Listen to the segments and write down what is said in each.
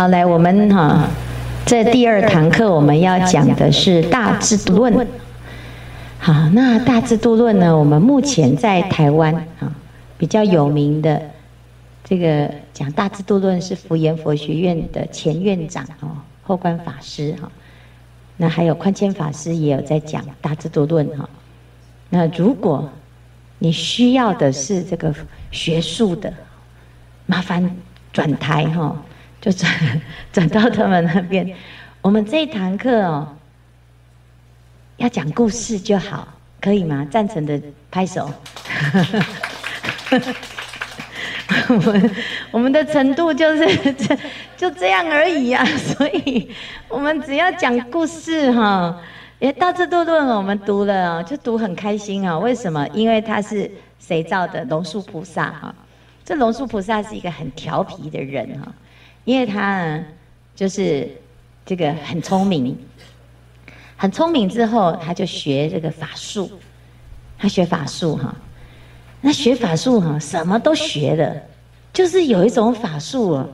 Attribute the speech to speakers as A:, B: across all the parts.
A: 好，来，我们哈，这第二堂课我们要讲的是《大制度论》。好，那《大制度论》呢，我们目前在台湾啊比较有名的这个讲《大制度论》是福严佛学院的前院长哦，后观法师哈。那还有宽谦法师也有在讲《大制度论》哈。那如果你需要的是这个学术的，麻烦转台哈，就转转到他们那边。我们这一堂课哦，要讲故事就好，可以吗？赞成的拍手。我们我们的程度就是这 就这样而已啊，所以我们只要讲故事哈。也，大智度论我们读了，就读很开心啊。为什么？因为他是谁造的？龙树菩萨哈。这龙树菩萨是一个很调皮的人哈，因为他呢，就是这个很聪明，很聪明之后他就学这个法术，他学法术哈。那学法术哈，什么都学的，就是有一种法术哦，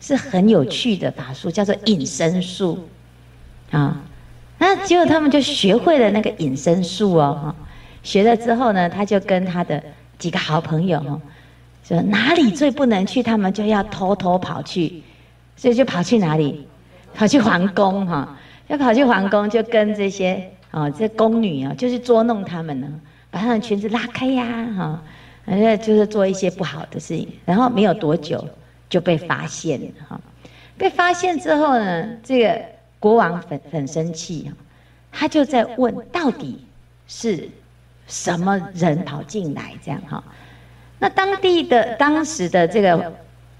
A: 是很有趣的法术，叫做隐身术啊。那结果他们就学会了那个隐身术哦，学了之后呢，他就跟他的几个好朋友哦，说哪里最不能去，他们就要偷偷跑去，所以就跑去哪里？跑去皇宫哈，要跑去皇宫，就跟这些哦这宫女啊，就是捉弄他们呢，把他们裙子拉开呀哈，人家就是做一些不好的事情，然后没有多久就被发现了哈，被发现之后呢，这个。国王很很生气哈，他就在问到底是什么人跑进来这样哈？那当地的当时的这个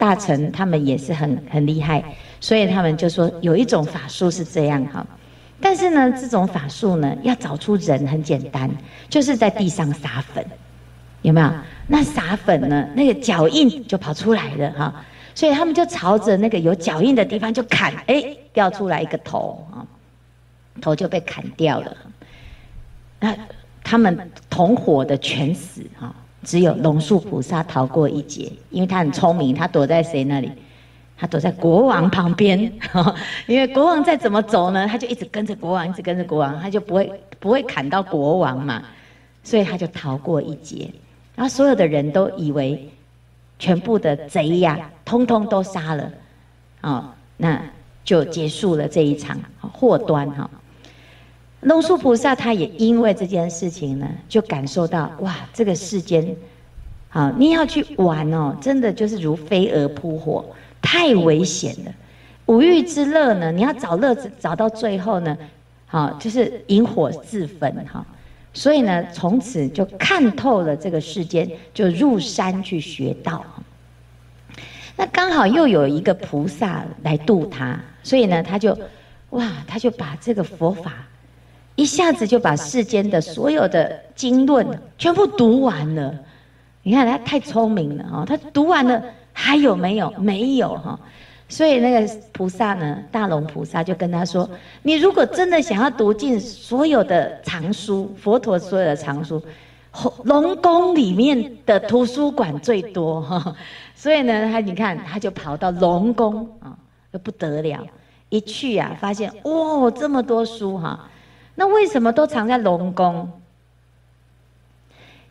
A: 大臣他们也是很很厉害，所以他们就说有一种法术是这样哈。但是呢，这种法术呢要找出人很简单，就是在地上撒粉，有没有？那撒粉呢，那个脚印就跑出来了哈。所以他们就朝着那个有脚印的地方就砍，哎，掉出来一个头啊，头就被砍掉了。那他们同伙的全死啊，只有龙树菩萨逃过一劫，因为他很聪明，他躲在谁那里？他躲在国王旁边，因为国王再怎么走呢，他就一直跟着国王，一直跟着国王，他就不会不会砍到国王嘛，所以他就逃过一劫。然后所有的人都以为。全部的贼呀，通通都杀了，哦，那就结束了这一场祸端哈。龙树菩萨他也因为这件事情呢，就感受到哇，这个世间，好，你要去玩哦，真的就是如飞蛾扑火，太危险了。五欲之乐呢，你要找乐子，找到最后呢，好，就是引火自焚哈。所以呢，从此就看透了这个世间，就入山去学道。那刚好又有一个菩萨来度他，所以呢，他就，哇，他就把这个佛法，一下子就把世间的所有的经论全部读完了。你看他太聪明了啊，他读完了，还有没有？没有哈。所以那个菩萨呢，大龙菩萨就跟他说：“你如果真的想要读尽所有的藏书，佛陀所有的藏书，龙宫里面的图书馆最多哈。所以呢，他你看，他就跑到龙宫啊，就不得了。一去啊，发现哇、这么多书哈。那为什么都藏在龙宫？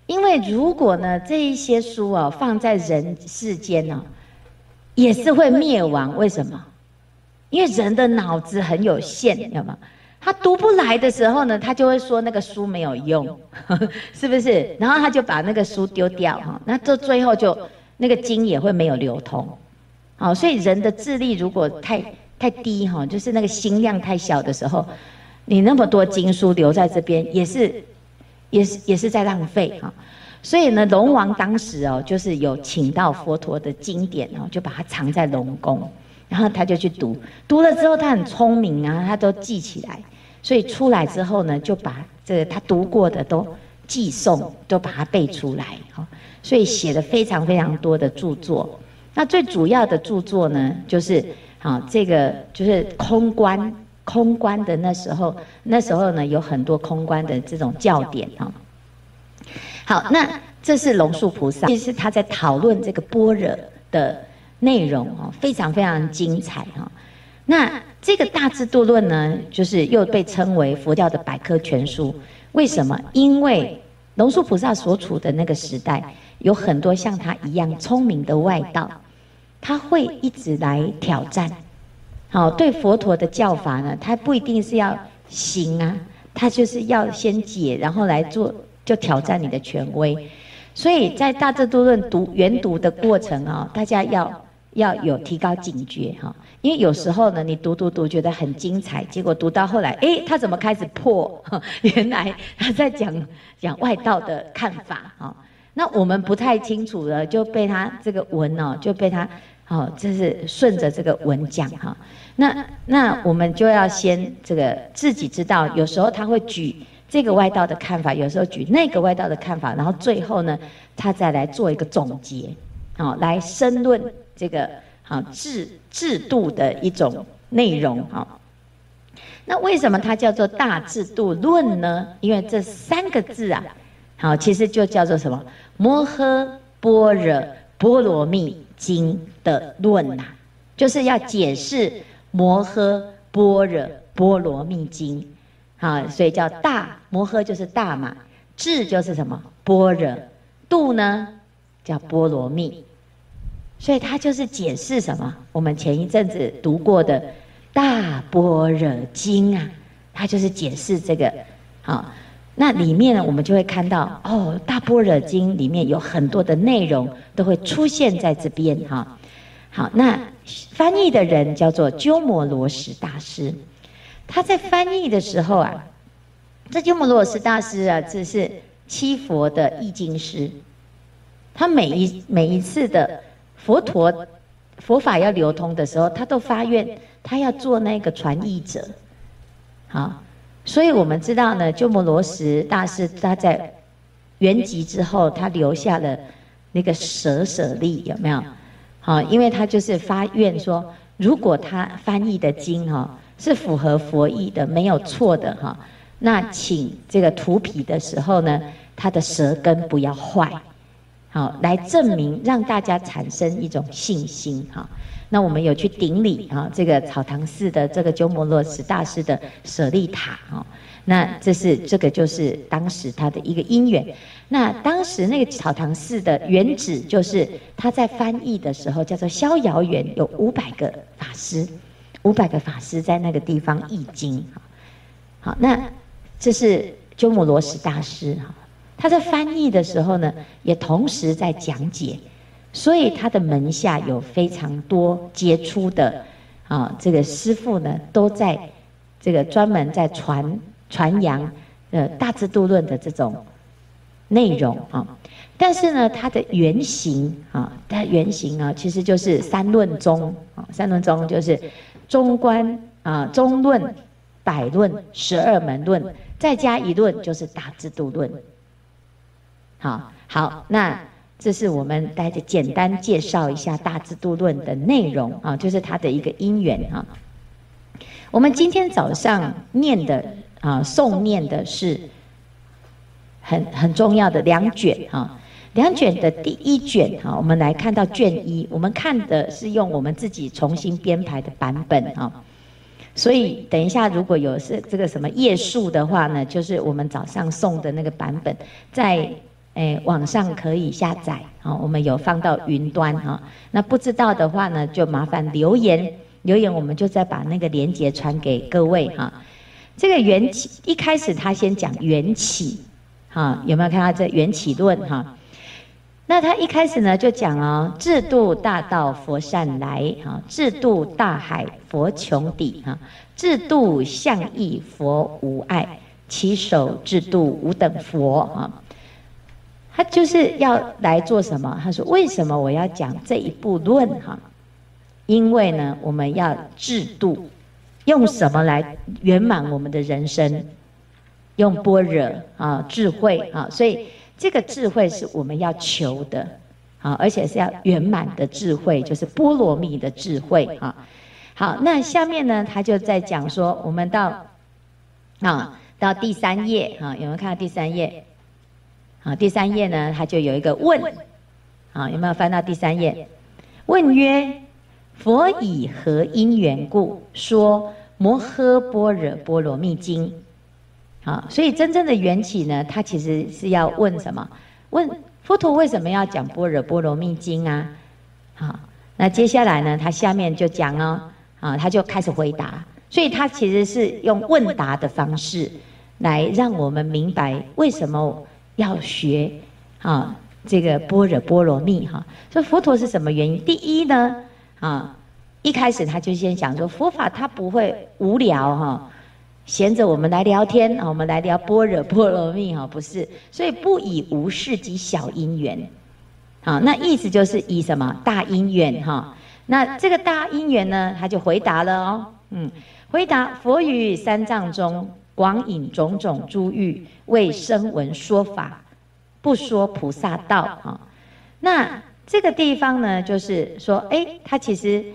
A: 因为如果呢，这一些书啊，放在人世间呢。”也是会灭亡，为什么？因为人的脑子很有限，知道吗？他读不来的时候呢，他就会说那个书没有用，是不是？然后他就把那个书丢掉哈，那这最后就那个经也会没有流通，好，所以人的智力如果太太低哈，就是那个心量太小的时候，你那么多经书留在这边，也是也是也是在浪费哈。所以呢，龙王当时哦，就是有请到佛陀的经典哦，就把它藏在龙宫，然后他就去读，读了之后他很聪明啊，他都记起来，所以出来之后呢，就把这个他读过的都记诵，都把它背出来哈，所以写了非常非常多的著作。那最主要的著作呢，就是啊，这个就是空观，空观的那时候，那时候呢有很多空观的这种教典啊。好，那这是龙树菩萨，其实他在讨论这个般若的内容哦，非常非常精彩哈。那这个《大智度论》呢，就是又被称为佛教的百科全书。为什么？因为龙树菩萨所处的那个时代，有很多像他一样聪明的外道，他会一直来挑战。好，对佛陀的教法呢，他不一定是要行啊，他就是要先解，然后来做，就挑战你的权威。所以在《大智度论》读原读的过程啊，大家要要有提高警觉哈，因为有时候呢，你读读读觉得很精彩，结果读到后来，诶，他怎么开始破？原来他在讲讲外道的看法哈。那我们不太清楚了，就被他这个文哦，就被他哦，这是顺着这个文讲哈。那那我们就要先这个自己知道，有时候他会举。这个外道的看法，有时候举那个外道的看法，然后最后呢，他再来做一个总结，好，来申论这个好制制度的一种内容，好。那为什么它叫做大制度论呢？因为这三个字啊，好，其实就叫做什么？摩诃般若波罗蜜经的论呐，就是要解释摩诃般若波罗蜜经。好，所以叫大摩诃就是大嘛，智就是什么般若，度呢叫波罗蜜，所以它就是解释什么？我们前一阵子读过的《大般若经》啊，它就是解释这个。好，那里面呢，我们就会看到哦，《大般若经》里面有很多的内容都会出现在这边哈。好，那翻译的人叫做鸠摩罗什大师。他在翻译的时候啊，这鸠摩罗什大师啊，这是七佛的译经师。他每一每一次的佛陀佛法要流通的时候，他都发愿，他要做那个传译者。好，所以我们知道呢，鸠摩罗什大师他在圆寂之后，他留下了那个舍舍利，有没有？好，因为他就是发愿说，如果他翻译的经哈。是符合佛意的，没有错的哈。那请这个涂皮的时候呢，他的舌根不要坏，好，来证明让大家产生一种信心哈。那我们有去顶礼啊，这个草堂寺的这个鸠摩罗什大师的舍利塔哈。那这是这个就是当时他的一个因缘。那当时那个草堂寺的原址就是他在翻译的时候叫做逍遥园，有五百个法师。五百个法师在那个地方译经，好，那这是鸠摩罗什大师哈，他在翻译的时候呢，也同时在讲解，所以他的门下有非常多杰出的啊，这个师父呢，都在这个专门在传传扬呃《大智度论》的这种内容啊，但是呢，它的原型啊，它原型啊，其实就是三论宗啊，三论宗就是。中观啊，中论、百论、十二门论，再加一论就是大智度论。好，好，那这是我们大家简单介绍一下大智度论的内容啊，就是它的一个因缘啊。我们今天早上念的啊，诵念的是很很重要的两卷啊。两卷的第一卷哈，我们来看到卷一，我们看的是用我们自己重新编排的版本啊，所以等一下如果有是这个什么页数的话呢，就是我们早上送的那个版本，在诶网上可以下载啊，我们有放到云端哈，那不知道的话呢，就麻烦留言留言，我们就再把那个连接传给各位哈。这个缘起一开始他先讲缘起哈，有没有看到这缘起论哈？那他一开始呢就讲哦，制度大道佛善来哈，智度大海佛穷底哈，智度相义佛无碍，其手制度无等佛啊。他就是要来做什么？他说：为什么我要讲这一部论哈？因为呢，我们要制度，用什么来圆满我们的人生？用般若啊，智慧啊，所以。这个智慧是我们要求的，啊，而且是要圆满的智慧，就是波罗蜜的智慧啊。好，那下面呢，他就在讲说，我们到啊到第三页啊，有没有看到第三页？好，第三页呢，他就有一个问，啊，有没有翻到第三页？问曰：佛以何因缘故说摩诃般若波罗蜜经？啊，所以真正的缘起呢，他其实是要问什么？问佛陀为什么要讲般若波罗蜜经啊？好，那接下来呢，他下面就讲哦，啊，他就开始回答。所以他其实是用问答的方式，来让我们明白为什么要学啊这个般若波罗蜜哈。所以佛陀是什么原因？第一呢，啊，一开始他就先讲说佛法它不会无聊哈，闲着我们来聊天啊，我们来聊般若波罗蜜哈，不是。所以不以无事及小因缘，好，那意思就是以什么大因缘哈。那这个大因缘呢，他就回答了哦，嗯。回答佛于三藏中广引种种诸喻为声闻说法，不说菩萨道啊。那这个地方呢，就是说，哎，他其实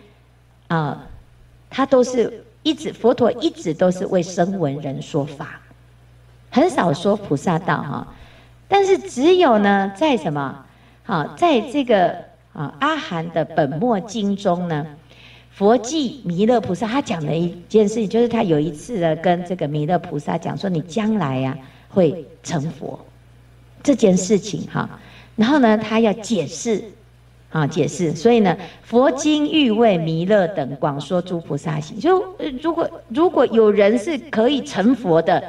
A: 啊，他都是一直佛陀一直都是为声闻人说法，很少说菩萨道哈。但是只有呢，在什么？好，在这个啊阿含的本末经中呢。佛记弥勒菩萨，他讲了一件事情，就是他有一次呢，跟这个弥勒菩萨讲说：“你将来呀会成佛这件事情哈。”然后呢，他要解释啊，解释。所以呢，佛经欲为弥勒等广说诸菩萨行。就如果如果有人是可以成佛的，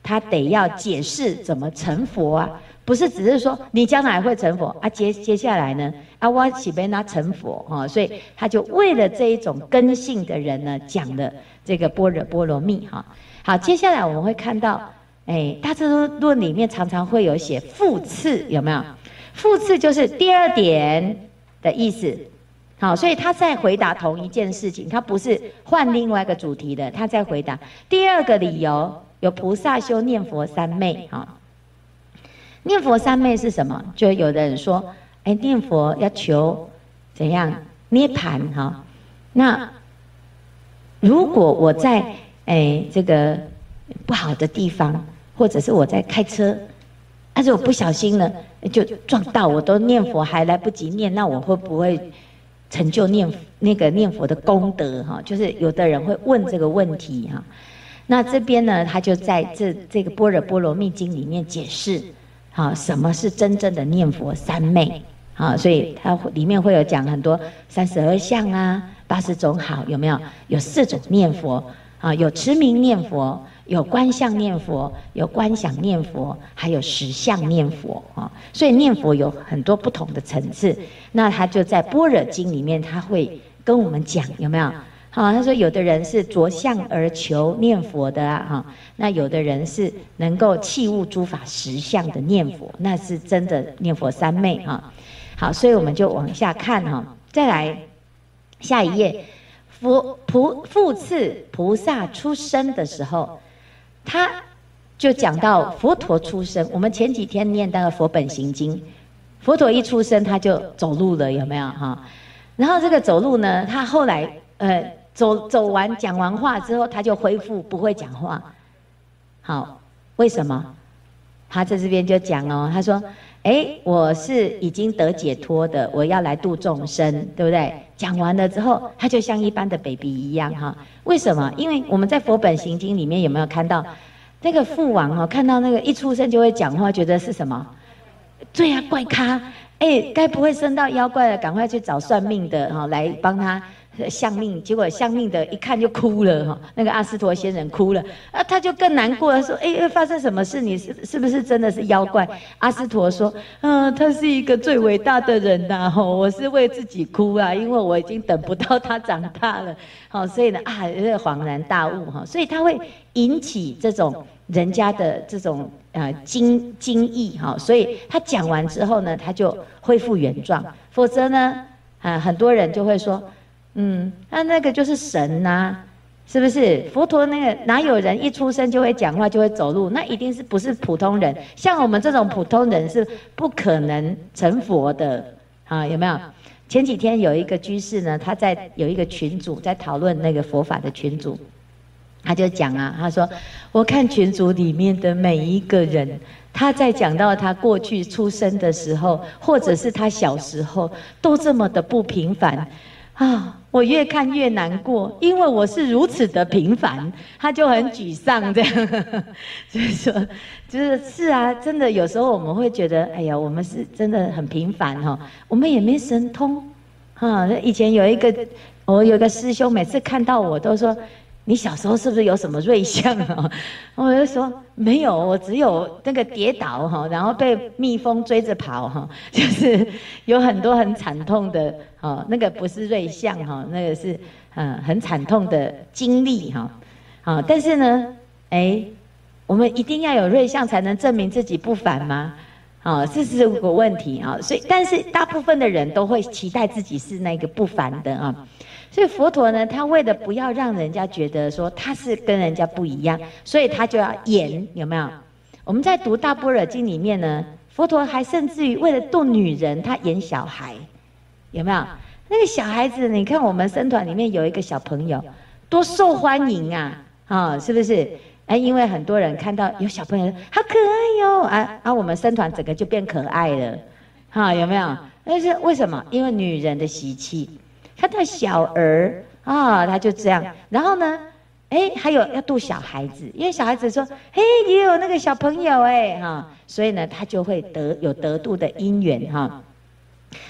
A: 他得要解释怎么成佛啊。不是只是说你将来会成佛啊，接接下来呢，啊，我岂被他成佛啊？所以他就为了这一种根性的人呢，讲了这个般若波罗蜜哈。好，接下来我们会看到，哎，大智论里面常常会有写复次，有没有？复次就是第二点的意思。好，所以他在回答同一件事情，他不是换另外一个主题的，他在回答第二个理由，有菩萨修念佛三昧哈。念佛三昧是什么？就有的人说，哎，念佛要求怎样涅槃哈？那如果我在哎这个不好的地方，或者是我在开车，但是我不小心呢就撞到，我都念佛还来不及念，那我会不会成就念那个念佛的功德哈？就是有的人会问这个问题哈。那这边呢，他就在这这个般若波罗蜜经里面解释。好，什么是真正的念佛三昧？好，所以它里面会有讲很多三十二相啊，八十种好，有没有？有四种念佛啊，有持名念佛，有观相念佛，有观想念佛，还有实相念佛啊。所以念佛有很多不同的层次。那他就在般若经里面，他会跟我们讲，有没有？好，他说有的人是着相而求念佛的啊，哈，那有的人是能够契悟诸法实相的念佛，那是真的念佛三昧哈。好，所以我们就往下看哈，再来下一页，佛菩复次菩萨出生的时候，他就讲到佛陀出生。我们前几天念到《佛本行经》，佛陀一出生他就走路了，有没有哈？然后这个走路呢，他后来呃。走走完讲完话之后，他就恢复不会讲话。好，为什么？他在这边就讲哦，他说：“哎，我是已经得解脱的，我要来度众生，对不对？”讲完了之后，他就像一般的 baby 一样哈。为什么？因为我们在《佛本行经》里面有没有看到那个父王哈？看到那个一出生就会讲话，觉得是什么？对呀，怪咖！哎，该不会生到妖怪了？赶快去找算命的哈，来帮他。相命，结果相命的一看就哭了哈，那个阿斯陀仙人哭了，啊，他就更难过了，说，哎，发生什么事？你是是不是真的是妖怪？阿斯陀说，嗯，他是一个最伟大的人呐，吼，我是为自己哭啊，因为我已经等不到他长大了，好，所以呢，啊，恍然大悟哈，所以他会引起这种人家的这种呃惊惊异哈，所以他讲完之后呢，他就恢复原状，否则呢，啊，很多人就会说。嗯，那那个就是神呐、是不是？佛陀那个哪有人一出生就会讲话就会走路？那一定是不是普通人？像我们这种普通人是不可能成佛的啊？有没有？前几天有一个居士呢，他在有一个群组在讨论那个佛法的群组，他就讲啊，他说我看群组里面的每一个人，他在讲到他过去出生的时候，或者是他小时候，都这么的不平凡啊。我越看越难过，因为我是如此的平凡，他就很沮丧这样。所以说，就是是啊，真的有时候我们会觉得，哎呀，我们是真的很平凡哈，我们也没神通哈。以前有一个，我有一个师兄，每次看到我都说。你小时候是不是有什么瑞相啊？我就说没有，我只有那个跌倒哈，然后被蜜蜂追着跑哈，就是有很多很惨痛的哦，那个不是瑞相哈，那个是嗯很惨痛的经历哈，啊，但是呢，哎，我们一定要有瑞相才能证明自己不凡吗？啊，这是个问题啊，所以但是大部分的人都会期待自己是那个不凡的啊。所以佛陀呢，他为了不要让人家觉得说他是跟人家不一样，所以他就要演，有没有？我们在读《大般若经》里面呢，佛陀还甚至于为了逗女人，他演小孩，有没有？那个小孩子，你看我们僧团里面有一个小朋友，多受欢迎啊！啊，是不是？哎，因为很多人看到有小朋友好可爱哟，啊啊，我们僧团整个就变可爱了，哈，有没有？但是为什么？因为女人的习气。他的小儿啊，他就这样。然后呢，哎，还有要度小孩子，因为小孩子说，嘿，也有那个小朋友哎，哈，所以呢，他就会得有得度的因缘哈。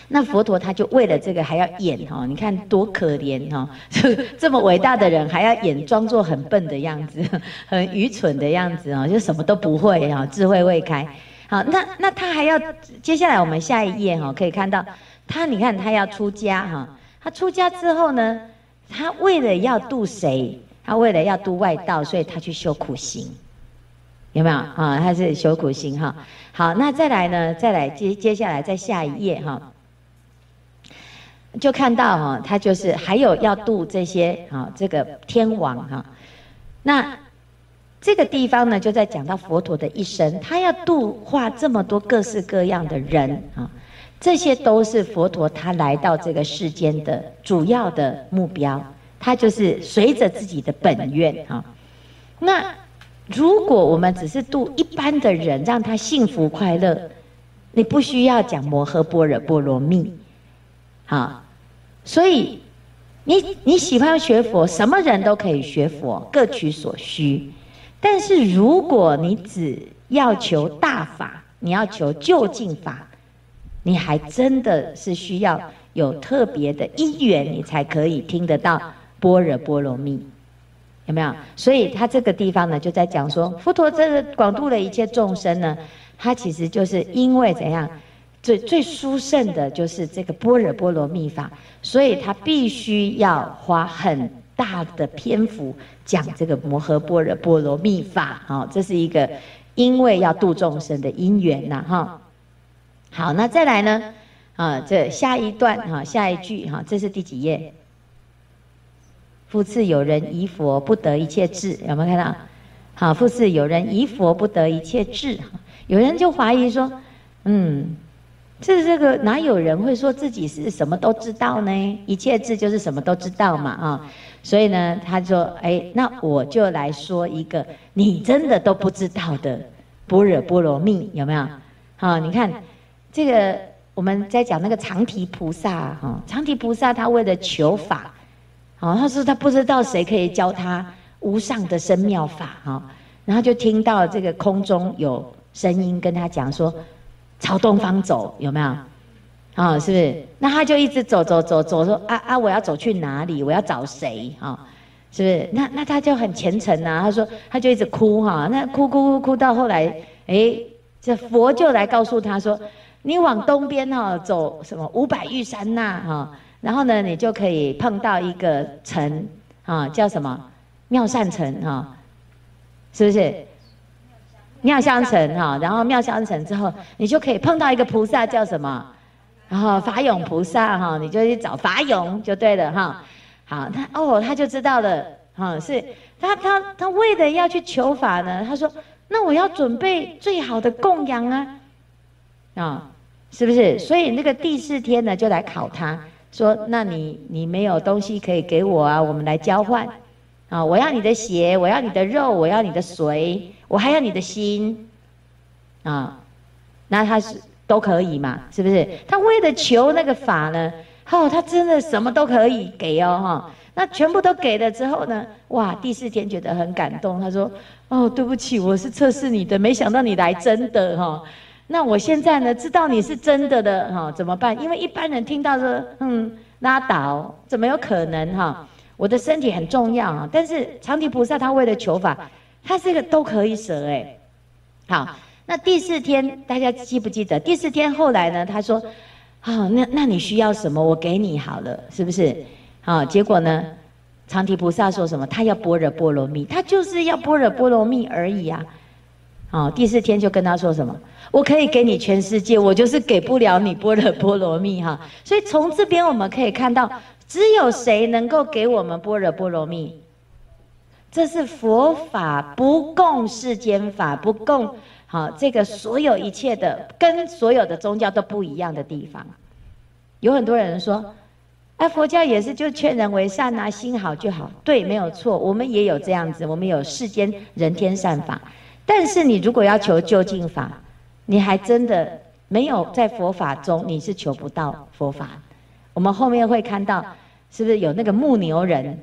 A: 那佛陀他就为了这个还要演哈，你看多可怜哈，这 这么伟大的人还要演装作很笨的样子，很愚蠢的样子啊，就什么都不会哈，智慧未开。好，那那他还要接下来我们下一页哈，可以看到他，你看他要出家哈。他出家之后呢，他为了要度谁？他为了要度外道，所以他去修苦行，有没有啊？他是修苦行哈。好，那再来呢？再来接接下来再下一页哈，就看到哈，他就是还有要度这些啊，这个天王哈。那这个地方呢，就在讲到佛陀的一生，他要度化这么多各式各样的人啊。这些都是佛陀他来到这个世间的主要的目标，他就是随着自己的本愿啊。那如果我们只是度一般的人，让他幸福快乐，你不需要讲摩诃般若波罗蜜，啊，所以你你喜欢学佛，什么人都可以学佛，各取所需。但是如果你只要求大法，你要求究竟法。你还真的是需要有特别的因缘，你才可以听得到般若波罗蜜，有没有？所以他这个地方呢，就在讲说，佛陀这个广度的一切众生呢，他其实就是因为怎样，最最殊胜的就是这个般若波罗蜜法，所以他必须要花很大的篇幅讲这个摩诃般若波罗蜜法，好，这是一个因为要度众生的因缘呐，哈。好，那再来呢？啊，这下一段哈，下一句哈，这是第几页？复次有人疑佛不得一切智，有没有看到？好，复次有人疑佛不得一切智，有人就怀疑说，嗯，这这个哪有人会说自己是什么都知道呢？一切智就是什么都知道嘛啊，所以呢，他说，哎，那我就来说一个你真的都不知道的般若波罗蜜，有没有？好，你看。这个我们在讲那个长提菩萨哈，长提菩萨他为了求法，啊，他说他不知道谁可以教他无上的深妙法哈，然后就听到这个空中有声音跟他讲说，朝东方走有没有？啊，是不是？那他就一直走走走走，说啊啊，我要走去哪里？我要找谁？哈，是不是？那那他就很虔诚啊，他说他就一直哭哈，那哭哭哭哭到后来，哎，这佛就来告诉他说。你往东边哈走，什么五百玉山呐哈，然后呢，你就可以碰到一个城啊，叫什么妙善城哈，是不是？妙香城哈，然后妙香城之后，你就可以碰到一个菩萨叫什么？然后法勇菩萨哈，你就去找法勇就对了哈。好，他哦，他就知道了哈，是他他他为了要去求法呢，他说那我要准备最好的供养啊。啊，是不是？所以那个第四天呢，就来考他，说：那你你没有东西可以给我啊？我们来交换，啊，我要你的血，我要你的肉，我要你的髓，我还要你的心，啊，那他是都可以嘛？是不是？他为了求那个法呢，哦，他真的什么都可以给哦，哈。那全部都给了之后呢，哇，第四天觉得很感动，他说，哦，对不起，我是测试你的，没想到你来真的哈。那我现在呢，知道你是真的的哈，怎么办？因为一般人听到说，嗯，拉倒，怎么有可能哈？我的身体很重要啊，但是长提菩萨他为了求法，他这个都可以舍哎。好，那第四天大家记不记得？第四天后来呢，他说，好，那那你需要什么？我给你好了，是不是？好，结果呢，长提菩萨说什么？他要般若波罗蜜，他就是要般若波罗蜜而已啊。好，第四天就跟他说什么？我可以给你全世界，我就是给不了你般若波罗蜜哈。所以从这边我们可以看到。只有谁能够给我们般若波罗蜜？这是佛法不共世间法，不共好这个所有一切的，跟所有的宗教都不一样的地方。有很多人说，哎，佛教也是就劝人为善啊，心好就好。对，没有错，我们也有这样子，我们有世间人天善法。但是你如果要求究竟法，你还真的没有在佛法中，你是求不到佛法。我们后面会看到。是不是有那个牧牛人？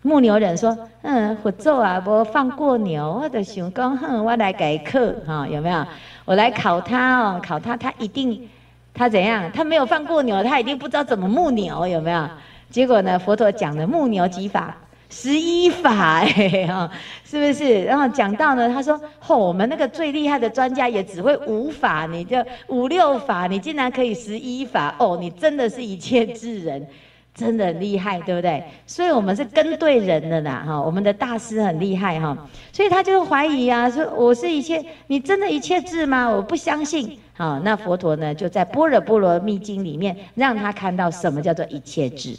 A: 牧牛人说：“嗯，佛祖啊，我放过牛，我就想讲，哼，我来改课哈，有没有？我来考他哦，考他，他一定，他怎样？他没有放过牛，他一定不知道怎么牧牛，有没有？结果呢，佛陀讲的牧牛几法，十一法，哎哈，是不是？然后讲到呢，他说：，嚯、哦，我们那个最厉害的专家也只会五法，你就五六法，你竟然可以十一法，哦，你真的是一切智人。”真的很厉害，对不对？所以我们是跟对人的啦，哈！我们的大师很厉害，哈！所以他就怀疑啊，说我是一切，你真的一切智吗？我不相信。好，那佛陀呢，就在《般若波罗蜜经》里面让他看到什么叫做一切智。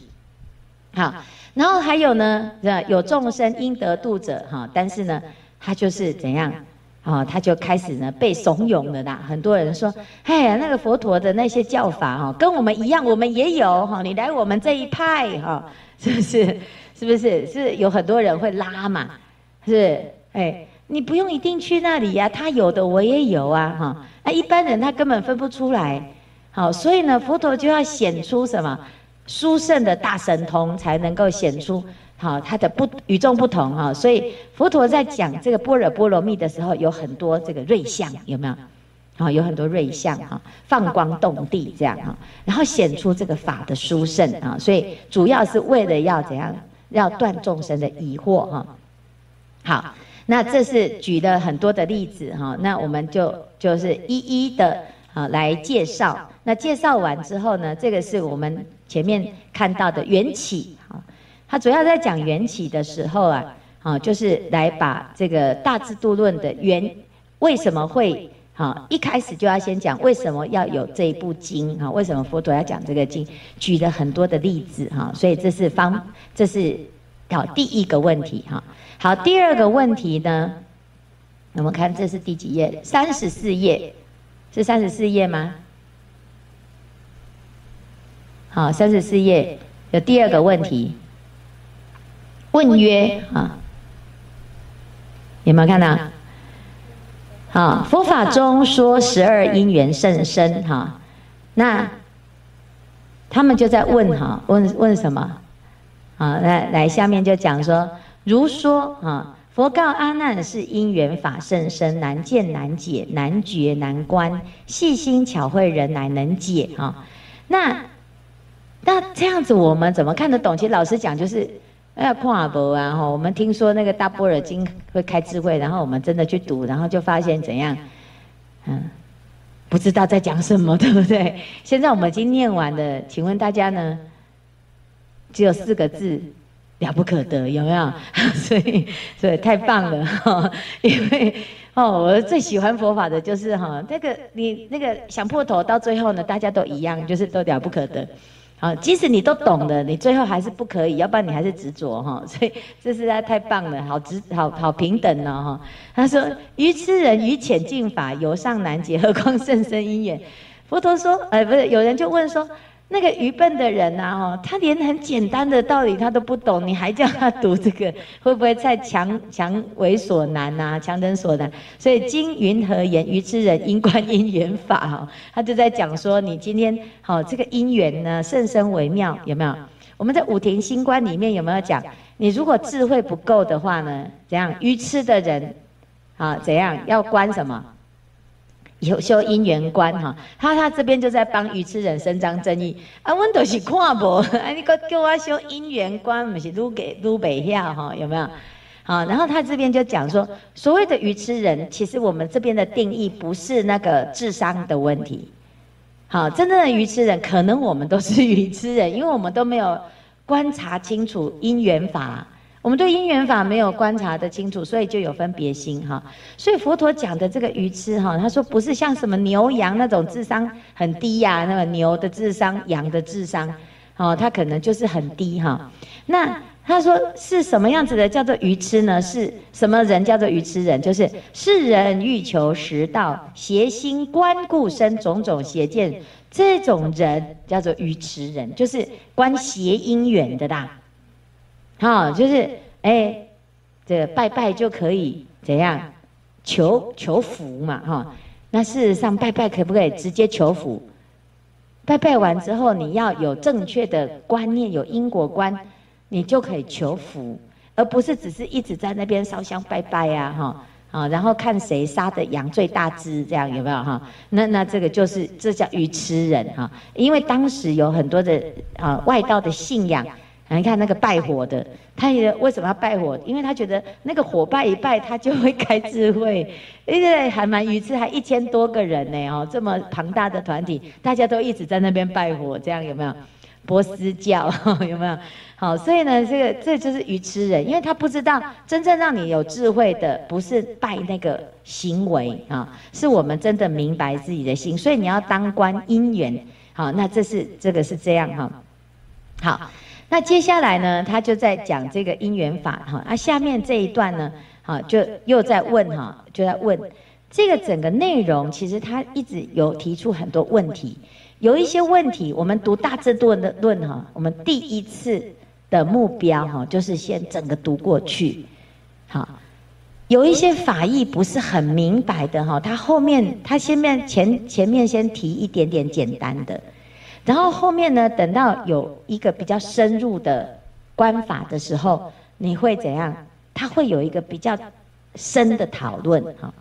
A: 好，然后还有呢，有众生应得度者，哈！但是呢，他就是怎样？哦，他就开始呢被怂恿了啦。很多人说：“哎呀，那个佛陀的那些教法哈，跟我们一样，我们也有哈。你来我们这一派哈，是不是？是不是？是有很多人会拉嘛？是哎，你不用一定去那里呀，他有的我也有啊哈。那一般人他根本分不出来。好，所以呢，佛陀就要显出什么殊胜的大神通，才能够显出。好，它的不与众不同哈，所以佛陀在讲这个般若波罗蜜的时候，有很多这个瑞相，有没有？啊，有很多瑞相哈，放光动地这样哈，然后显出这个法的殊胜啊，所以主要是为了要怎样，要断众生的疑惑哈。好，那这是举了很多的例子哈，那我们就就是一一的啊来介绍。那介绍完之后呢，这个是我们前面看到的缘起啊。他主要在讲缘起的时候啊，啊，就是来把这个大智度论的缘为什么会啊，一开始就要先讲为什么要有这一部经啊，为什么佛陀要讲这个经，举了很多的例子哈，所以这是方，这是好第一个问题哈。好，第二个问题呢，我们看这是第几页？三十四页，是三十四页吗？好，三十四页有第二个问题。问曰：啊，有没有看到？好，佛法中说十二因缘甚深，哈，那他们就在问，哈，问问什么？啊，来来，下面就讲说，如说，啊，佛告阿难是因缘法甚深，难见难解，难觉难观，细心巧慧人乃能解，啊，那那这样子我们怎么看得懂？其实老实讲，就是。哎呀，看无啊！哈，我们听说那个大波尔金会开智慧，然后我们真的去读，然后就发现怎样？嗯，不知道在讲什么，对不对？现在我们已经念完了，请问大家呢？只有四个字，了不可得，有没有？所以，所以太棒了 哈！因为哦，我最喜欢佛法的就是哈，那个你那个想破头，到最后呢，大家都一样，就是都了不可得。啊，即使你都懂的，你最后还是不可以，要不然你还是执着哈。所以这实在太棒了，好执好好平等了哈。他说：愚痴人于浅近法，由上难解，何况甚深因缘？佛陀说：哎，不是，有人就问说：那个愚笨的人呐，哈，他连很简单的道理他都不懂，你还叫他读这个，会不会太强强为所难呐？强人所难。所以经云何言？愚痴人因观因缘法，哈，他就在讲说，你今天好这个因缘呢，甚深微妙，有没有？我们在五停心观里面有没有讲？你如果智慧不够的话呢，怎样？愚痴的人，啊，怎样？要观什么？有修因缘观哈，他他这边就在帮愚痴人伸张正义啊，我都是看不，啊，你个叫我修因缘观，不是撸给撸北下哈，有没有？好，然后他这边就讲说，所谓的愚痴人，其实我们这边的定义不是那个智商的问题。好，真正的愚痴人，可能我们都是愚痴人，因为我们都没有观察清楚因缘法。我们对因缘法没有观察得清楚，所以就有分别心哈。所以佛陀讲的这个愚痴哈，他说不是像什么牛羊那种智商很低呀，那个牛的智商、羊的智商，哦，他可能就是很低哈。那他说是什么样子的叫做愚痴呢？是什么人叫做愚痴人？就是世人欲求实道，邪心观故生种种邪见，这种人叫做愚痴人，就是观邪因缘的啦。好，就是哎、欸，这拜拜就可以怎样求求福嘛？哈，那事实上拜拜可不可以直接求福？拜拜完之后，你要有正确的观念，有因果观，你就可以求福，而不是只是一直在那边烧香拜拜呀，哈，啊，然后看谁杀的羊最大只，这样有没有哈？那那这个就是这叫愚痴人哈，因为当时有很多的啊外道的信仰。你看那个拜火的，他也为什么要拜火？因为他觉得那个火拜一拜，他就会开智慧。因为还蛮愚痴，还一千多个人呢哦，这么庞大的团体，大家都一直在那边拜火，这样有没有？波斯教 有没有？好，所以呢，这个这就是愚痴人，因为他不知道真正让你有智慧的，不是拜那个行为啊，是我们真的明白自己的心。所以你要当观因缘，好，那这是这个是这样哈，好。那接下来呢，他就在讲这个因缘法哈，啊，下面这一段呢，好，就又在问哈，就在问这个整个内容，其实他一直有提出很多问题，有一些问题，我们读大智度论的论哈，我们第一次的目标哈，就是先整个读过去，好，有一些法义不是很明白的哈，他后面他前面前前面先提一点点简单的。然后后面呢，等到有一个比较深入的观法的时候，你会怎样？他会有一个比较深的讨论哈。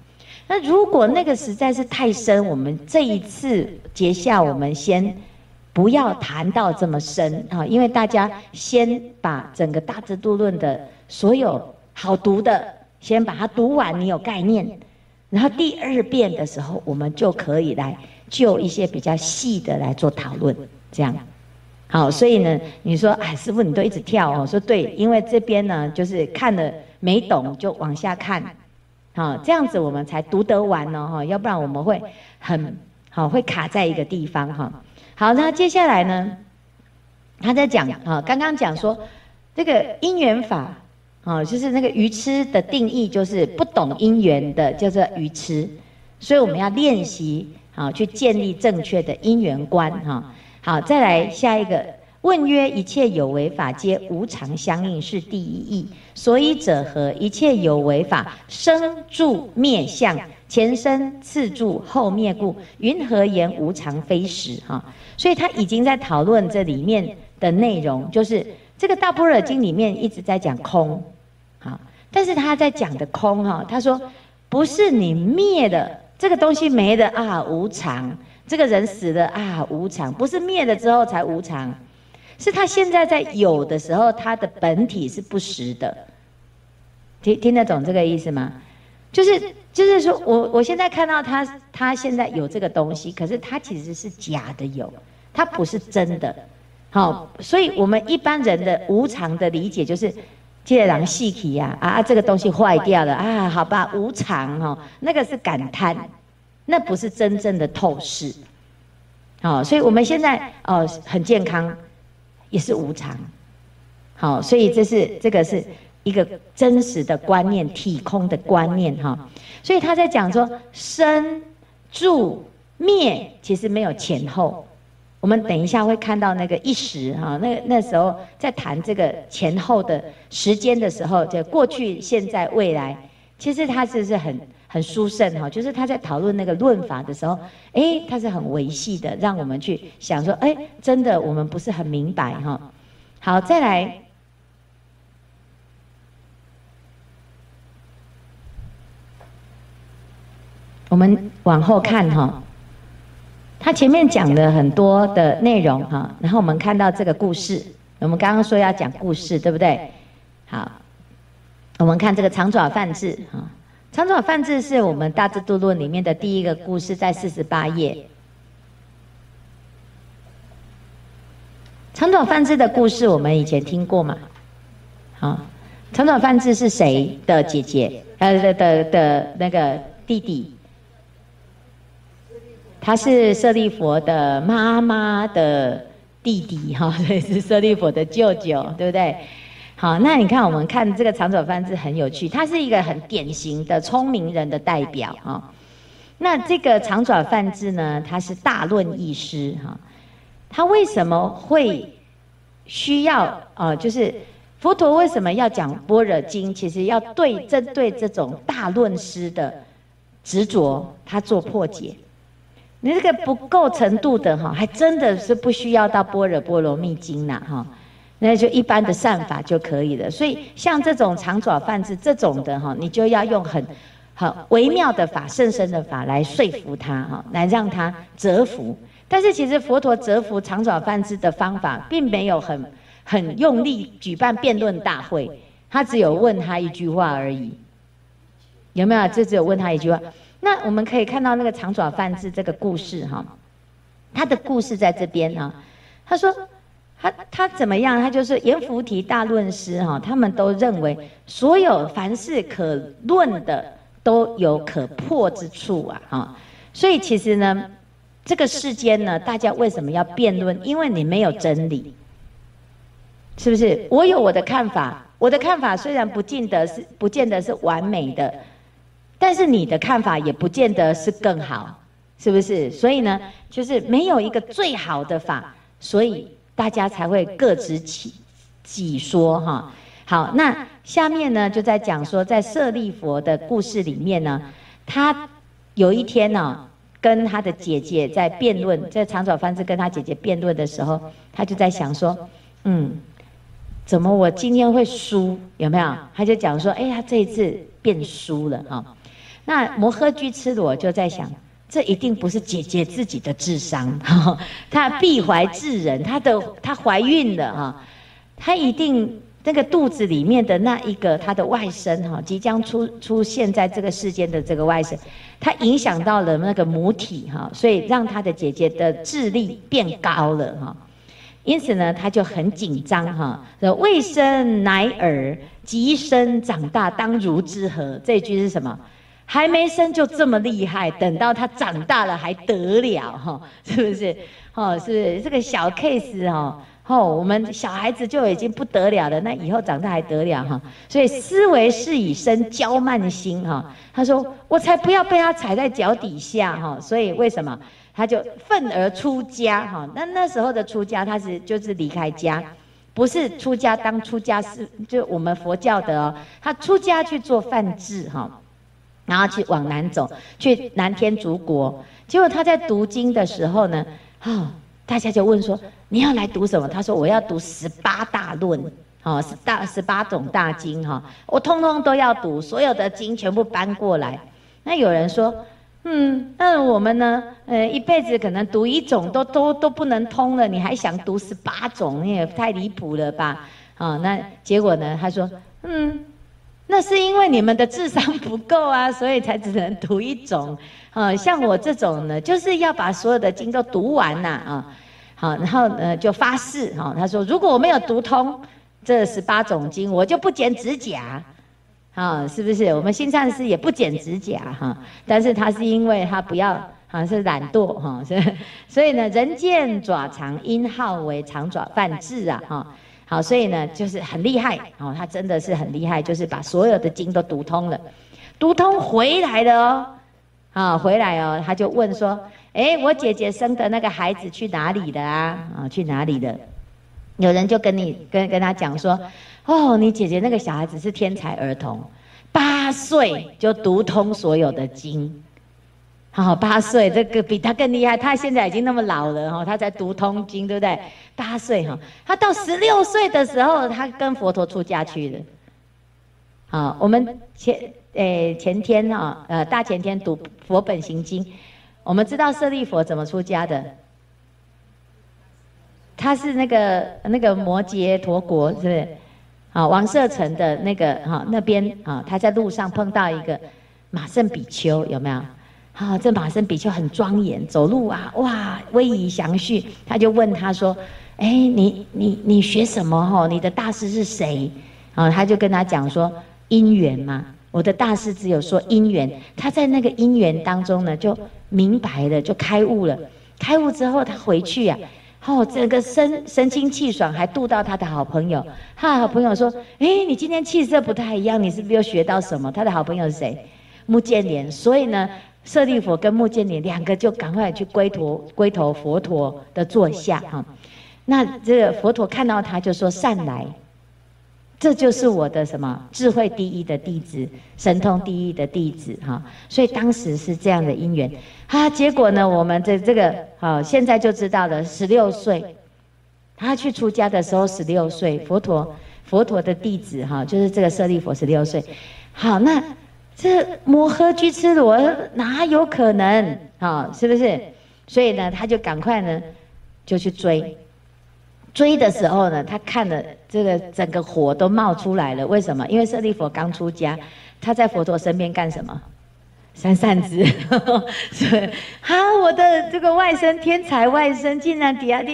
A: 那如果那个实在是太深，我们这一次结下，我们先不要谈到这么深哈，因为大家先把整个大智度论的所有好读的先把它读完，你有概念，然后第二遍的时候，我们就可以来。就一些比较细的来做讨论，这样，好，所以呢，你说，哎，师傅你都一直跳哦，说对，因为这边呢，就是看了没懂就往下看，好，这样子我们才读得完呢，哈，要不然我们会很好会卡在一个地方，哈，好，那接下来呢，他在讲，哈，刚刚讲说这个因缘法，啊，就是那个愚痴的定义，就是不懂因缘的叫做愚痴，所以我们要练习。好，去建立正确的因缘观哈。好，再来下一个问曰：一切有为法皆无常相应，是第一义。所以者何？一切有为法生住灭相，前生次住后灭故。云何言无常非实？哈，所以他已经在讨论这里面的内容，就是这个大般若经里面一直在讲空，好，但是他在讲的空哈，他说不是你灭的。这个东西没的啊，无常；这个人死了啊，无常。不是灭了之后才无常，是他现在在有的时候，他的本体是不实的。听听得懂这个意思吗？就是就是说我我现在看到他，他现在有这个东西，可是他其实是假的有，他不是真的。好，所以我们一般人的无常的理解就是。这个人死去呀，啊啊，这个东西坏掉了啊，好吧，无常哦，那个是感叹，那不是真正的透视，好，所以我们现在哦很健康，也是无常，好，所以这是这个是一个真实的观念，体空的观念哈，所以他在讲说生住灭其实没有前后，我们等一下会看到那个一时哈，那那时候在谈这个前后的时间的时候，就过去、现在、未来，其实他是是很很殊胜哈，就是他在讨论那个论法的时候，哎，他是很维系的，让我们去想说，哎，真的我们不是很明白哈。好，再来，我们往后看哈。他前面讲了很多的内容哈，然后我们看到这个故事，我们刚刚说要讲故事，对不对？好，我们看这个长爪梵志哈，长爪梵志是我们《大智度论》里面的第一个故事，在四十八页。长爪梵志的故事，我们以前听过嘛？好，长爪梵志是谁的姐姐？呃的的的那个弟弟。他是舍利佛的妈妈的弟弟哈，所 以是舍利佛的舅舅，对不对？好，那你看我们看这个长爪梵志很有趣，他是一个很典型的聪明人的代表哈。那这个长爪梵志呢，他是大论义师哈。他为什么会需要啊？就是佛陀为什么要讲般若经？其实要对针对这种大论师的执着，他做破解。你这个不够程度的哈，还真的是不需要到《般若波罗蜜经》呐哈，那就一般的善法就可以了。所以像这种长爪梵志这种的哈，你就要用很很微妙的法、甚深的法来说服他哈，来让他折服。但是其实佛陀折服长爪梵志的方法，并没有很很用力举办辩论大会，他只有问他一句话而已。有没有？这只有问他一句话。那我们可以看到那个长爪梵志这个故事哈，他的故事在这边哈。他说他他怎么样？他就是阎浮提大论师哈，他们都认为所有凡事可论的都有可破之处啊哈。所以其实呢，这个世间呢，大家为什么要辩论？因为你没有真理，是不是？我有我的看法，我的看法虽然不见得是不见得是完美的。但是你的看法也不见得是更好，是不是？所以呢，就是没有一个最好的法，所以大家才会各执己己说哈。好，那下面呢就在讲说，在舍利佛的故事里面呢，他有一天呢跟他的姐姐在辩论，在长爪梵志跟他姐姐辩论的时候，他就在想说，嗯，怎么我今天会输？有没有？他就讲说，哎呀，这一次变输了哈。那摩诃居絺罗就在想，这一定不是姐姐自己的智商，她必怀智人，她的她怀孕了哈，她一定那个肚子里面的那一个她的外甥哈，即将出出现在这个世间的这个外甥，她影响到了那个母体哈，所以让她的姐姐的智力变高了哈，因此呢，她就很紧张哈，未生乃尔，及生长大当如之何？这句是什么？还没生就这么厉害，等到他长大了还得了哈？是不是？哦，是这个小 case 哦，哦，我们小孩子就已经不得了了，那以后长大还得了哈？所以思维是以生骄慢心哈。他说：“我才不要被他踩在脚底下哈。”所以为什么他就愤而出家哈？那那时候的出家，他是就是离开家，不是出家当出家是就我们佛教的哦，他出家去做饭制哈。然后去往南走，去南天竺国。结果他在读经的时候呢，啊，大家就问说：“你要来读什么？”他说：“我要读十八大论，哦，十大十八种大经，哈，我通通都要读，所有的经全部搬过来。”那有人说：“嗯，那我们呢？呃，一辈子可能读一种都都都不能通了，你还想读十八种？你也太离谱了吧？”啊，那结果呢？他说：“嗯。”那是因为你们的智商不够啊，所以才只能读一种。啊，像我这种呢，就是要把所有的经都读完呐，啊，好，然后呢就发誓，哈，他说如果我没有读通这十八种经，我就不剪指甲，啊，是不是？我们新善师也不剪指甲，哈，但是他是因为他不要，好像是懒惰，哈，所以所以呢，人见爪长，因号为长爪犯智啊，哈。好，所以呢，就是很厉害哦，他真的是很厉害，就是把所有的经都读通了，读通回来了哦，啊，回来哦，他就问说，哎，我姐姐生的那个孩子去哪里了啊？啊，去哪里了？有人就跟你跟跟他讲说，哦，你姐姐那个小孩子是天才儿童，八岁就读通所有的经。好，八岁这个比他更厉害，他现在已经那么老了哈，他才读通经，对不对？八岁哈，他到十六岁的时候，他跟佛陀出家去了。好，我们前诶前天哈呃大前天读佛本行经，我们知道舍利佛怎么出家的？他是那个那个摩羯陀国是不是？啊，王舍城的那个哈那边啊，他在路上碰到一个马胜比丘，有没有？啊，这马生比丘很庄严，走路啊，哇，威仪祥序。他就问他说：“哎，你你你学什么？吼，你的大师是谁？”啊，他就跟他讲说：“因缘嘛，我的大师只有说因缘。他在那个因缘当中呢，就明白了，就开悟了。开悟之后，他回去呀，哦，整个神神清气爽，还度到他的好朋友。他的好朋友说：“哎，你今天气色不太一样，你是不是又学到什么？”他的好朋友是谁？目犍连。所以呢。舍利弗跟目犍连两个就赶快去归陀归投佛陀的座下哈，那这个佛陀看到他就说善来，这就是我的什么智慧第一的弟子，神通第一的弟子哈，所以当时是这样的因缘啊。结果呢，我们这这个好现在就知道了，十六岁他去出家的时候十六岁，佛陀佛陀的弟子哈，就是这个舍利佛十六岁，好那。这摩诃居絺罗哪有可能啊？是不是？所以呢，他就赶快呢，就去追。追的时候呢，他看了这个整个火都冒出来了。为什么？因为舍利弗刚出家，他在佛陀身边干什么？扇扇子。所以，哈，我的这个外甥天才外甥，竟然底下的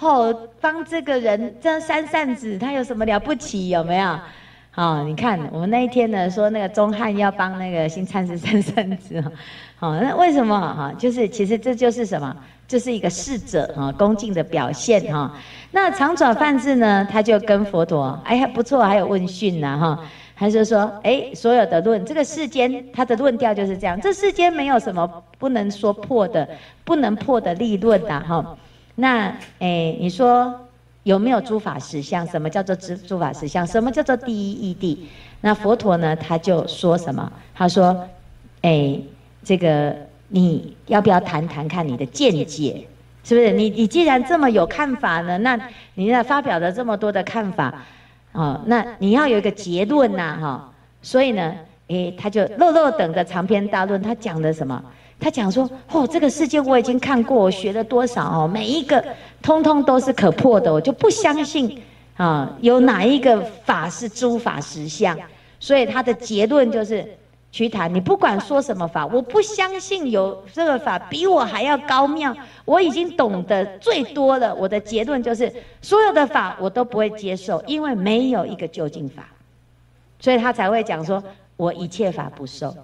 A: 哦，帮这个人这样扇扇子，他有什么了不起？有没有？啊、你看我们那一天呢，说那个钟汉要帮那个新参师扇扇子，好、那为什么哈？就是其实这就是什么？就是一个侍者啊，恭敬的表现哈。那长爪梵志呢，他就跟佛陀，哎呀不错，还有问讯呢哈，他就说，哎，所有的论，这个世间他的论调就是这样，这世间没有什么不能说破的，不能破的立论呐哈。那哎，你说。有没有诸法实相？什么叫做诸诸法实相？什么叫做第一义谛？那佛陀呢？他就说什么？他说：“哎，这个你要不要谈谈看你的见解？是不是？你你既然这么有看法呢？那你那发表了这么多的看法，哦，那你要有一个结论呐，哈。所以呢，哎，他就落落等的长篇大论，他讲的什么？”他讲说：“哦，这个世界我已经看过，我学了多少哦，每一个通通都是可破的，我就不相信啊，有哪一个法是诸法实相。所以他的结论就是：瞿昙，你不管说什么法，我不相信有这个法比我还要高妙。我已经懂得最多了，我的结论就是：所有的法我都不会接受，因为没有一个究竟法。所以他才会讲说：我一切法不受。”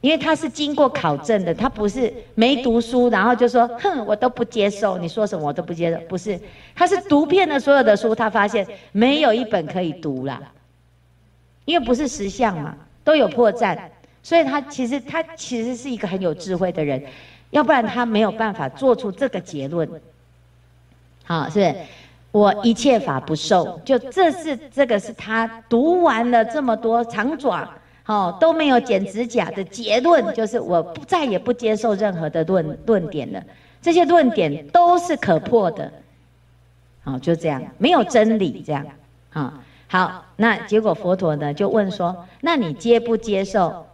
A: 因为他是经过考证的，他不是没读书，然后就说哼，我都不接受，你说什么我都不接受，不是，他是读遍了所有的书，他发现没有一本可以读啦，因为不是实相嘛，都有破绽，所以他其实他其实是一个很有智慧的人，要不然他没有办法做出这个结论。好，是不是？我一切法不受，就这是这个是他读完了这么多长爪。哦，都没有剪指甲的结论，就是我不再也不接受任何的论论点了。这些论点都是可破的。好，就这样，没有真理这样。啊，好，那结果佛陀呢就问说：那你接不接受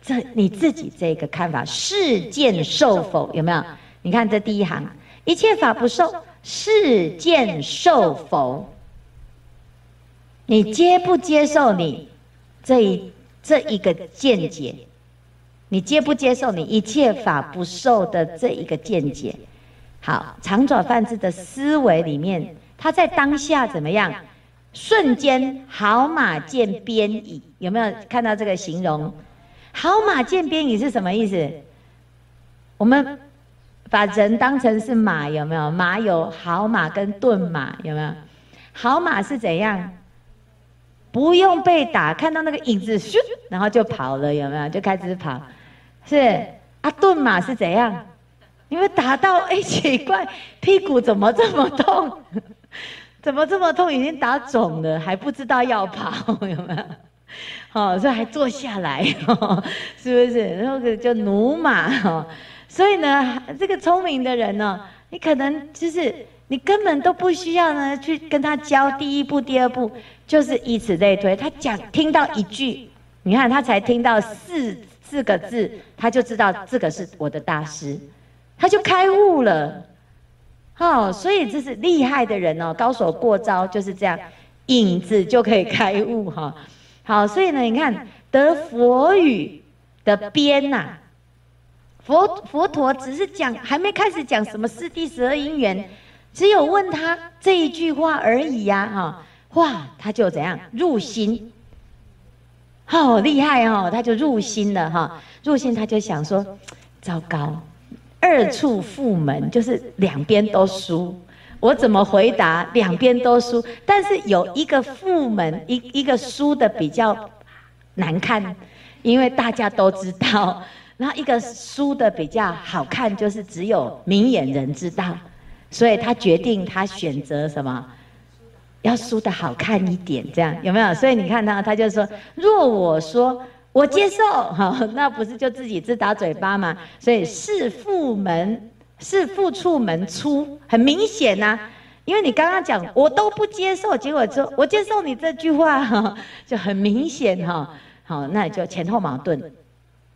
A: 这你自己这个看法？世见受否？有没有？你看这第一行，一切法不受，世见受否？你接不接受你这一？这一个见解，你接不接受？你一切法不受的这一个见解，好，长爪梵志的思维里面，他在当下怎么样？瞬间好马见鞭矣，有没有看到这个形容？好马见鞭矣是什么意思？我们把人当成是马，有没有？马有好马跟钝马，有没有？好马是怎样？不用被打，看到那个影子，咻，然后就跑了，有没有？就开始跑，是啊，顿马是怎样？因为打到哎奇怪，屁股怎么这么痛？怎么这么痛？已经打肿了，还不知道要跑，有没有？好，所以还坐下来，是不是？然后就駑马哈。所以呢，这个聪明的人呢，你可能就是你根本都不需要呢去跟他教第一步、第二步，就是以此类推。他讲听到一句，你看他才听到四四个字，他就知道这个是我的大师，他就开悟了。哦，所以这是厉害的人哦，高手过招就是这样，影子就可以开悟哈。好，所以呢，你看得佛语的边呐。佛佛陀只是讲，还没开始讲什么四第十二因缘，只有问他这一句话而已呀，哈，哇，他就怎样？入心，好厉害哦，他就入心了哈，入心他就想说，糟糕，二处复门就是两边都输，我怎么回答两边都输？但是有一个复门一一个输的比较难看，因为大家都知道。然后一个输的比较好看，就是只有明眼人知道，所以他决定他选择什么，要输的好看一点，这样有没有？所以你看他，他就说：若我说我接受，好，那不是就自己自打嘴巴吗？所以是复门，是复处门出，很明显呐、啊，因为你刚刚讲我都不接受，结果说我接受你这句话，就很明显哈，好，那就前后矛盾。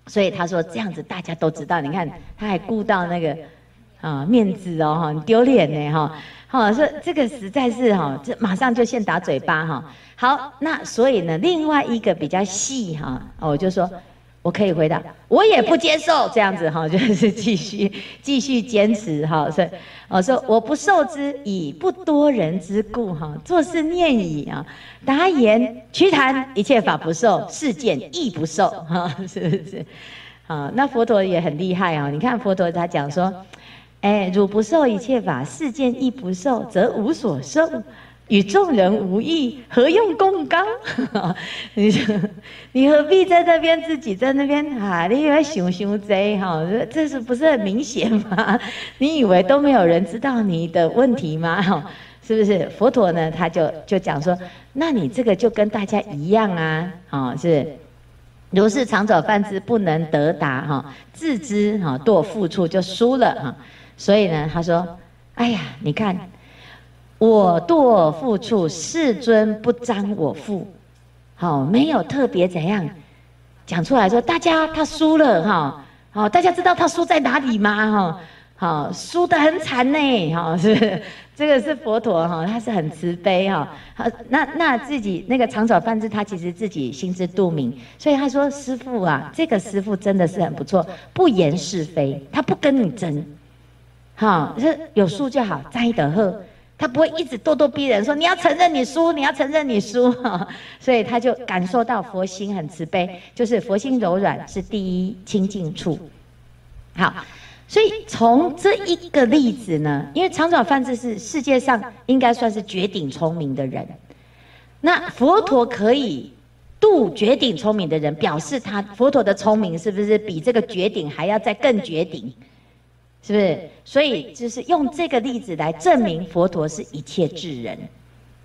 A: 所以他说这样子大家都知道，你看他还顾到那个啊面子哦很，丢脸呢哈，好说这个实在是哈，这马上就先打嘴巴哈。好，那所以呢，另外一个比较细哈，我就说。我可以回答，我也不接受这样子哈，就是继续继续坚持哈，所以我说我不受之以不多人之故哈，做事念矣啊。答言瞿谈一切法不受，世间亦不受哈，是不是？啊，那佛陀也很厉害啊，你看佛陀他讲说，哎，汝不受一切法，世间亦不受，则无所受。与众人无异，何用共高？你，你何必在那边自己在那边啊？你以为熊熊贼哈？这是不是很明显吗？你以为都没有人知道你的问题吗？哈，是不是？佛陀呢？他就就讲说，那你这个就跟大家一样啊，啊，是如是长爪梵志不能得达哈，自知哈堕复处就输了哈。所以呢，他说，哎呀，你看。我堕复处，世尊不彰我复，好，没有特别怎样讲出来说，大家他输了哈，好，大家知道他输在哪里吗？哈，好，输得很惨呢，哈，是不是？这个是佛陀哈，他是很慈悲哈，好，那那自己那个长爪梵志，他其实自己心知肚明，所以他说师父啊，这个师父真的是很不错，不言是非，他不跟你争，好，是有输就好，摘得喝。他不会一直咄咄逼人，说你要承认你输，你要承认你输，所以他就感受到佛心很慈悲，就是佛心柔软是第一清净处。好，所以从这一个例子呢，因为长爪梵志是世界上应该算是绝顶聪明的人，那佛陀可以度绝顶聪明的人，表示他佛陀的聪明是不是比这个绝顶还要再更绝顶？是不是？所以就是用这个例子来证明佛陀是一切智人，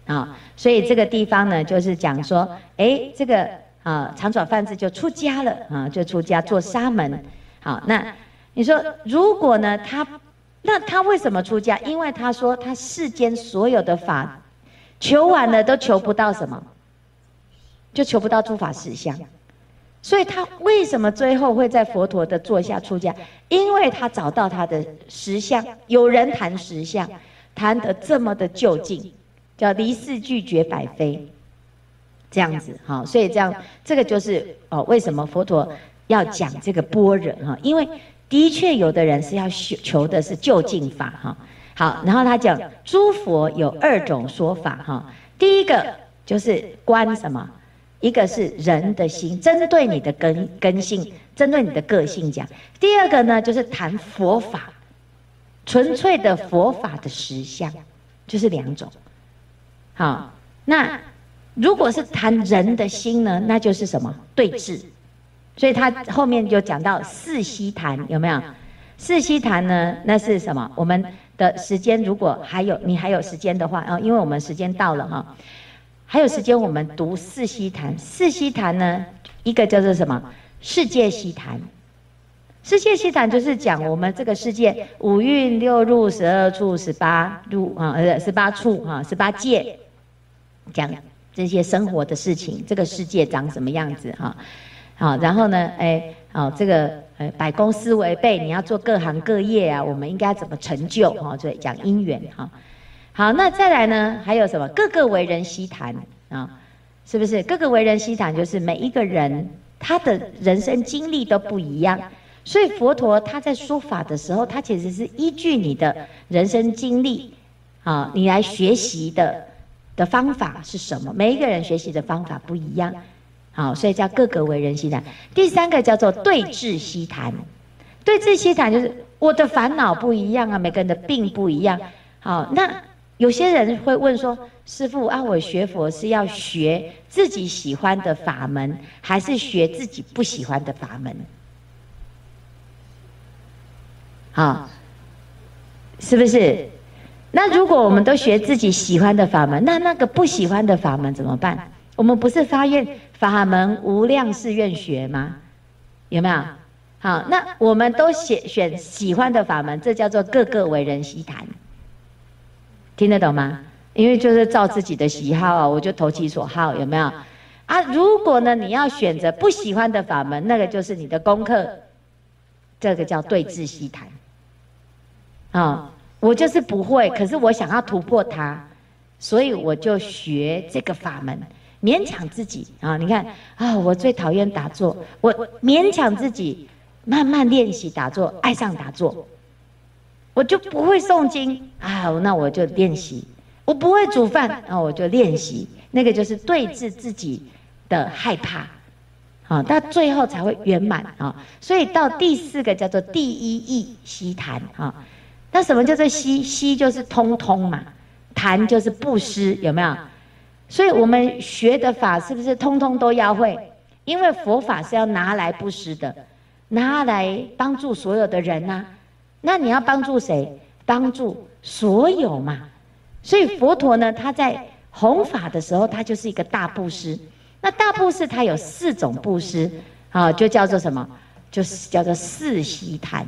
A: 啊，所以这个地方呢，就是讲说，哎，这个啊长爪梵志就出家了啊，就出家做沙门。好，那你说如果呢他，那他为什么出家？因为他说他世间所有的法求完了都求不到什么，就求不到诸法实相。所以他为什么最后会在佛陀的座下出家？因为他找到他的实相。有人谈实相，谈得这么的究竟，叫离世拒绝百非，这样子哈。所以这样，这个就是哦，为什么佛陀要讲这个般若哈？因为的确有的人是要求求的是究竟法哈。好，然后他讲诸佛有二种说法哈。第一个就是观什么？一个是人的心，针对你的根根性，针对你的个性讲；第二个呢，就是谈佛法，纯粹的佛法的实相，就是两种。好，那如果是谈人的心呢，那就是什么对峙。所以他后面就讲到四悉谈，有没有？四悉檀呢，那是什么？我们的时间如果还有你还有时间的话啊，因为我们时间到了哈，还有时间我们读四悉檀。四悉檀呢，一个叫做什么？世界悉檀。世界悉檀就是讲我们这个世界五蕴六入十二处十八入啊，呃，十八处哈，十八界，讲这些生活的事情，这个世界长什么样子哈？好，然后呢，哎，好，这个呃，百公司为备，你要做各行各业啊，我们应该怎么成就哈？所以讲因缘哈。好，那再来呢，还有什么？各个为人悉谈啊，是不是？各个为人悉谈就是每一个人他的人生经历都不一样。所以佛陀他在说法的时候，他其实是依据你的人生经历，啊，你来学习的的方法是什么？每一个人学习的方法不一样，好，所以叫各个为人悉谈。第三个叫做对治悉谈，对治悉谈就是我的烦恼不一样啊，每个人的病不一样。好，那有些人会问说，师傅啊，我学佛是要学自己喜欢的法门，还是学自己不喜欢的法门？好，是不是？那如果我们都学自己喜欢的法门，那那个不喜欢的法门怎么办？我们不是发愿法门无量誓愿学吗？有没有？好，那我们都选选喜欢的法门，这叫做各个为人悉谈，听得懂吗？因为就是照自己的喜好啊，我就投其所好，有没有？啊，如果呢，你要选择不喜欢的法门，那个就是你的功课，这个叫对治悉檀。啊、我就是不会，可是我想要突破它，所以我就学这个法门，勉强自己啊、你看啊、我最讨厌打坐，我勉强自己慢慢练习打坐，爱上打坐，我就不会诵经啊，那我就练习。我不会煮饭，那我就练习。那个就是对治自己的害怕，啊，到最后才会圆满啊。所以到第四个叫做第一义悉檀啊。那什么叫做悉？悉就是通通嘛，檀就是布施，有没有？所以我们学的法是不是通通都要会？因为佛法是要拿来布施的，拿来帮助所有的人呐、啊。那你要帮助谁？帮助所有嘛。所以佛陀呢，他在弘法的时候，他就是一个大布施。那大布施它有四种布施，啊，就叫做什么？就是叫做四悉檀。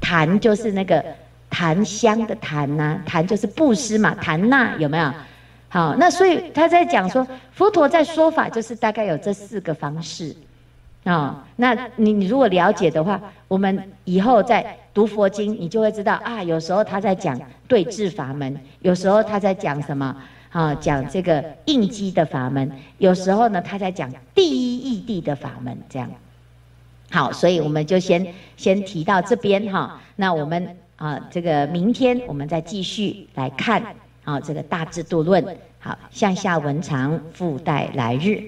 A: 檀就是那个。檀香的檀呐，檀就是布施嘛，檀那有没有？好，那所以他在讲说，佛陀在说法就是大概有这四个方式啊。那你你如果了解的话，我们以后在读佛经，你就会知道啊。有时候他在讲对治法门，有时候他在讲什么啊？讲这个应机的法门，有时候呢他在讲第一义谛的法门，这样。好，所以我们就先先提到这边哈。那我们。啊，这个明天我们再继续来看啊，这个大智度论。好，向下文长，复带来日。